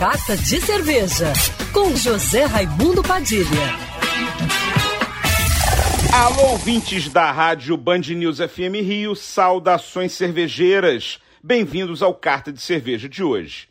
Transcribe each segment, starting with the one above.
Carta de Cerveja, com José Raimundo Padilha. Alô, ouvintes da rádio Band News FM Rio, saudações cervejeiras. Bem-vindos ao Carta de Cerveja de hoje.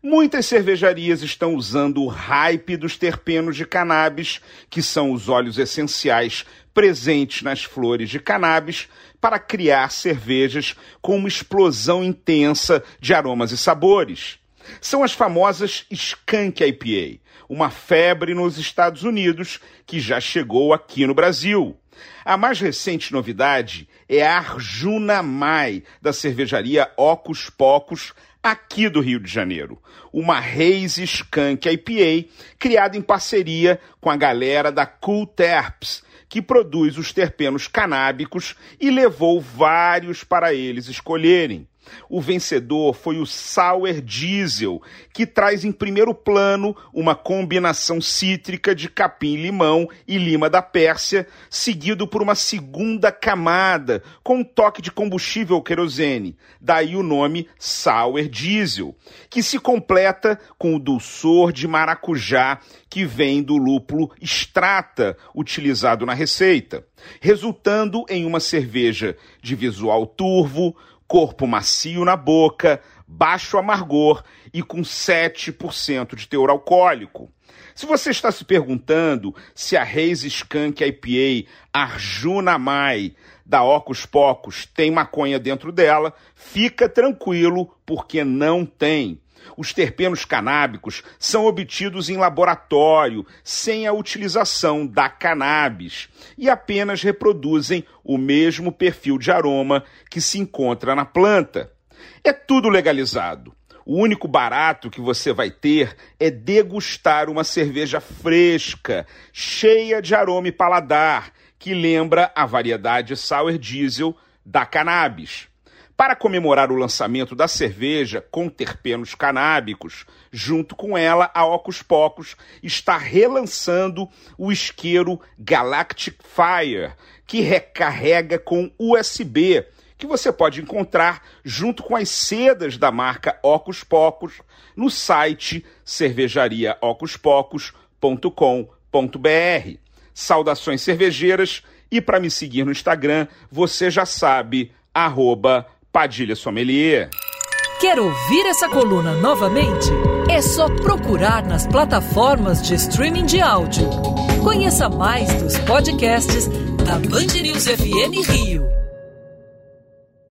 Muitas cervejarias estão usando o hype dos terpenos de cannabis, que são os óleos essenciais presentes nas flores de cannabis, para criar cervejas com uma explosão intensa de aromas e sabores. São as famosas Skunk IPA, uma febre nos Estados Unidos que já chegou aqui no Brasil. A mais recente novidade é a Arjuna Mai, da cervejaria Ocus Pocos, aqui do Rio de Janeiro. Uma Reis Skunk IPA criada em parceria com a galera da Cool Terps, que produz os terpenos canábicos e levou vários para eles escolherem. O vencedor foi o Sour Diesel, que traz em primeiro plano uma combinação cítrica de capim-limão e lima da Pérsia, seguido por uma segunda camada com um toque de combustível querosene, daí o nome Sour Diesel, que se completa com o dulçor de maracujá que vem do lúpulo Strata, utilizado na receita, resultando em uma cerveja de visual turvo, corpo macio na boca, baixo amargor e com 7% de teor alcoólico. Se você está se perguntando se a Reis Skunk IPA Arjuna Mai da Ocus Pocos tem maconha dentro dela, fica tranquilo, porque não tem. Os terpenos canábicos são obtidos em laboratório, sem a utilização da cannabis, e apenas reproduzem o mesmo perfil de aroma que se encontra na planta. É tudo legalizado. O único barato que você vai ter é degustar uma cerveja fresca, cheia de aroma e paladar, que lembra a variedade Sour Diesel da cannabis. Para comemorar o lançamento da cerveja com terpenos canábicos, junto com ela, a Ocus Pocos está relançando o isqueiro Galactic Fire, que recarrega com USB, que você pode encontrar junto com as sedas da marca Ocus Pocos no site cervejariaocuspocos.com.br. Saudações cervejeiras e para me seguir no Instagram, você já sabe, arroba Padilha Sommelier. Quer ouvir essa coluna novamente? É só procurar nas plataformas de streaming de áudio. Conheça mais dos podcasts da Band News FM Rio.